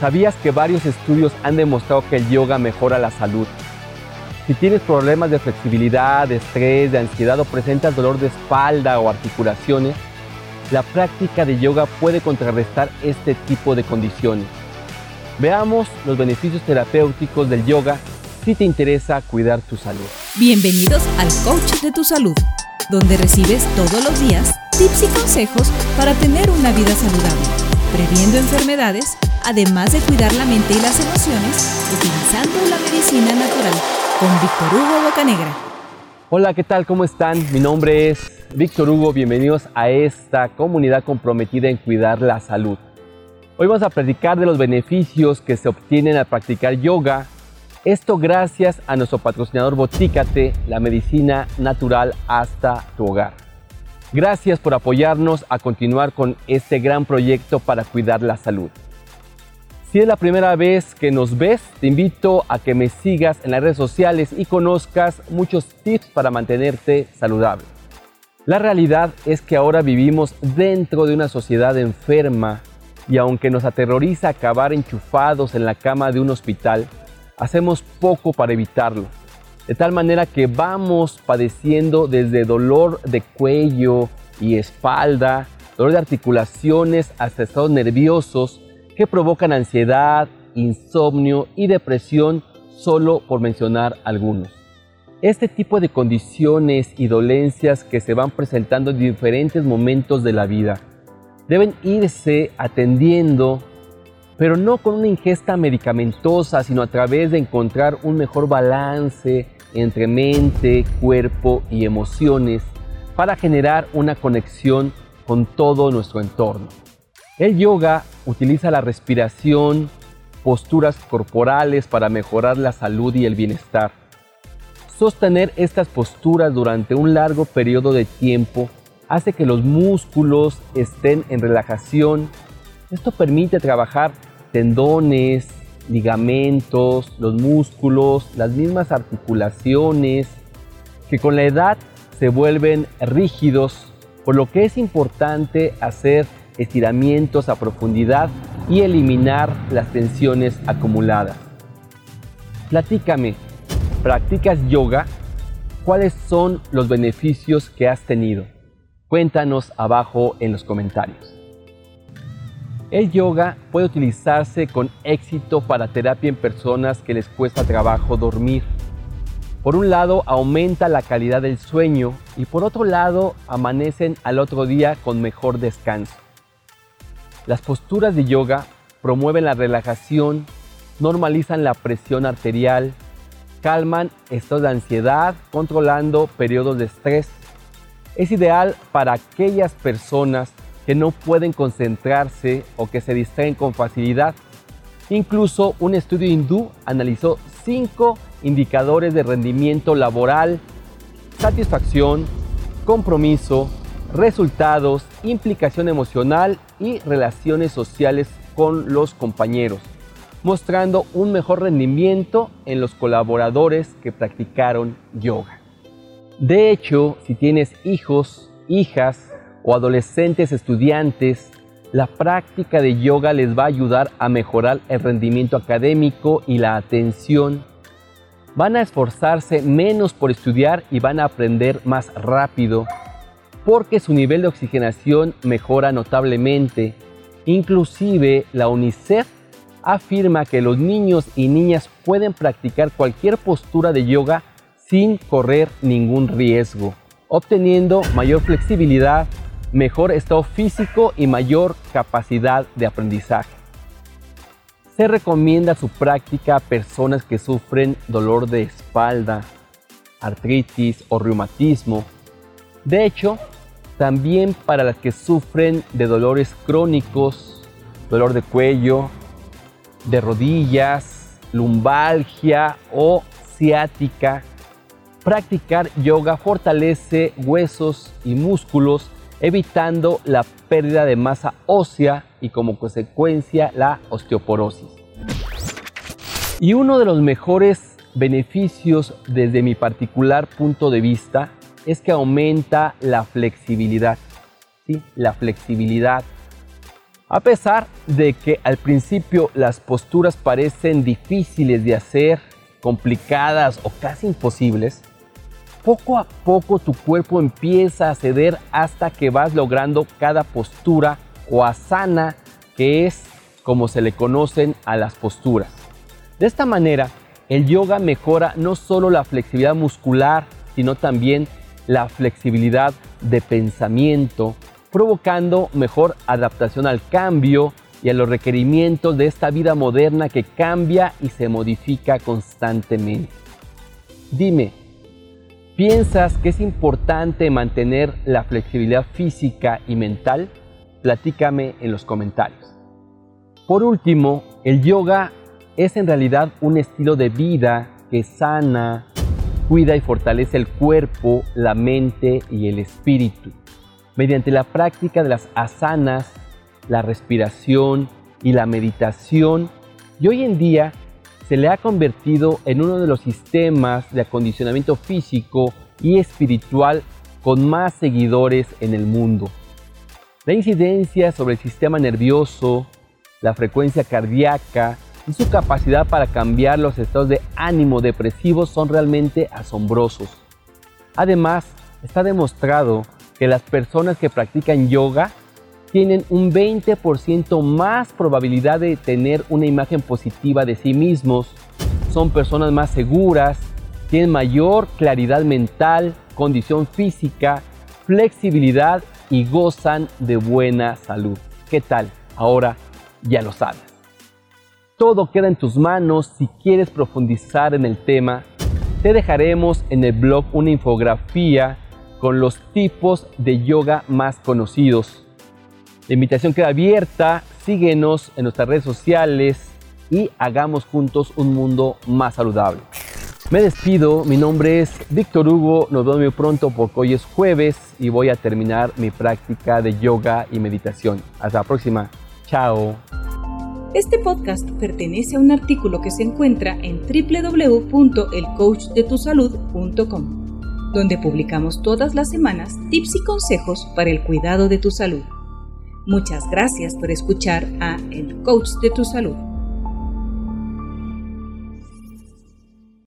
¿Sabías que varios estudios han demostrado que el yoga mejora la salud? Si tienes problemas de flexibilidad, de estrés, de ansiedad o presentas dolor de espalda o articulaciones, la práctica de yoga puede contrarrestar este tipo de condiciones. Veamos los beneficios terapéuticos del yoga si te interesa cuidar tu salud. Bienvenidos al Coach de tu Salud, donde recibes todos los días tips y consejos para tener una vida saludable, previendo enfermedades además de cuidar la mente y las emociones utilizando la medicina natural con Víctor Hugo Bocanegra. Hola, ¿qué tal? ¿Cómo están? Mi nombre es Víctor Hugo, bienvenidos a esta comunidad comprometida en cuidar la salud. Hoy vamos a predicar de los beneficios que se obtienen al practicar yoga, esto gracias a nuestro patrocinador Botícate, la medicina natural hasta tu hogar. Gracias por apoyarnos a continuar con este gran proyecto para cuidar la salud. Si es la primera vez que nos ves, te invito a que me sigas en las redes sociales y conozcas muchos tips para mantenerte saludable. La realidad es que ahora vivimos dentro de una sociedad enferma y aunque nos aterroriza acabar enchufados en la cama de un hospital, hacemos poco para evitarlo. De tal manera que vamos padeciendo desde dolor de cuello y espalda, dolor de articulaciones hasta estados nerviosos que provocan ansiedad, insomnio y depresión, solo por mencionar algunos. Este tipo de condiciones y dolencias que se van presentando en diferentes momentos de la vida deben irse atendiendo, pero no con una ingesta medicamentosa, sino a través de encontrar un mejor balance entre mente, cuerpo y emociones para generar una conexión con todo nuestro entorno. El yoga utiliza la respiración, posturas corporales para mejorar la salud y el bienestar. Sostener estas posturas durante un largo periodo de tiempo hace que los músculos estén en relajación. Esto permite trabajar tendones, ligamentos, los músculos, las mismas articulaciones, que con la edad se vuelven rígidos, por lo que es importante hacer estiramientos a profundidad y eliminar las tensiones acumuladas. Platícame, ¿practicas yoga? ¿Cuáles son los beneficios que has tenido? Cuéntanos abajo en los comentarios. El yoga puede utilizarse con éxito para terapia en personas que les cuesta trabajo dormir. Por un lado, aumenta la calidad del sueño y por otro lado, amanecen al otro día con mejor descanso. Las posturas de yoga promueven la relajación, normalizan la presión arterial, calman estados de ansiedad, controlando periodos de estrés. Es ideal para aquellas personas que no pueden concentrarse o que se distraen con facilidad. Incluso un estudio hindú analizó cinco indicadores de rendimiento laboral, satisfacción, compromiso, resultados, implicación emocional y relaciones sociales con los compañeros, mostrando un mejor rendimiento en los colaboradores que practicaron yoga. De hecho, si tienes hijos, hijas o adolescentes estudiantes, la práctica de yoga les va a ayudar a mejorar el rendimiento académico y la atención. Van a esforzarse menos por estudiar y van a aprender más rápido porque su nivel de oxigenación mejora notablemente. Inclusive la UNICEF afirma que los niños y niñas pueden practicar cualquier postura de yoga sin correr ningún riesgo, obteniendo mayor flexibilidad, mejor estado físico y mayor capacidad de aprendizaje. Se recomienda su práctica a personas que sufren dolor de espalda, artritis o reumatismo. De hecho, también para las que sufren de dolores crónicos, dolor de cuello, de rodillas, lumbalgia o ciática. Practicar yoga fortalece huesos y músculos, evitando la pérdida de masa ósea y como consecuencia la osteoporosis. Y uno de los mejores beneficios desde mi particular punto de vista es que aumenta la flexibilidad. ¿sí? La flexibilidad. A pesar de que al principio las posturas parecen difíciles de hacer, complicadas o casi imposibles, poco a poco tu cuerpo empieza a ceder hasta que vas logrando cada postura o asana, que es como se le conocen a las posturas. De esta manera, el yoga mejora no solo la flexibilidad muscular, sino también la flexibilidad de pensamiento, provocando mejor adaptación al cambio y a los requerimientos de esta vida moderna que cambia y se modifica constantemente. Dime, ¿piensas que es importante mantener la flexibilidad física y mental? Platícame en los comentarios. Por último, el yoga es en realidad un estilo de vida que sana, cuida y fortalece el cuerpo, la mente y el espíritu. Mediante la práctica de las asanas, la respiración y la meditación, y hoy en día se le ha convertido en uno de los sistemas de acondicionamiento físico y espiritual con más seguidores en el mundo. La incidencia sobre el sistema nervioso, la frecuencia cardíaca y su capacidad para cambiar los estados de ánimo depresivos son realmente asombrosos. Además, está demostrado que las personas que practican yoga tienen un 20% más probabilidad de tener una imagen positiva de sí mismos, son personas más seguras, tienen mayor claridad mental, condición física, flexibilidad y gozan de buena salud. ¿Qué tal? Ahora ya lo sabes. Todo queda en tus manos si quieres profundizar en el tema. Te dejaremos en el blog una infografía con los tipos de yoga más conocidos. La invitación queda abierta, síguenos en nuestras redes sociales y hagamos juntos un mundo más saludable. Me despido, mi nombre es Víctor Hugo, nos vemos muy pronto porque hoy es jueves y voy a terminar mi práctica de yoga y meditación. Hasta la próxima, chao. Este podcast pertenece a un artículo que se encuentra en www.elcoachdetusalud.com, donde publicamos todas las semanas tips y consejos para el cuidado de tu salud. Muchas gracias por escuchar a El Coach de tu Salud.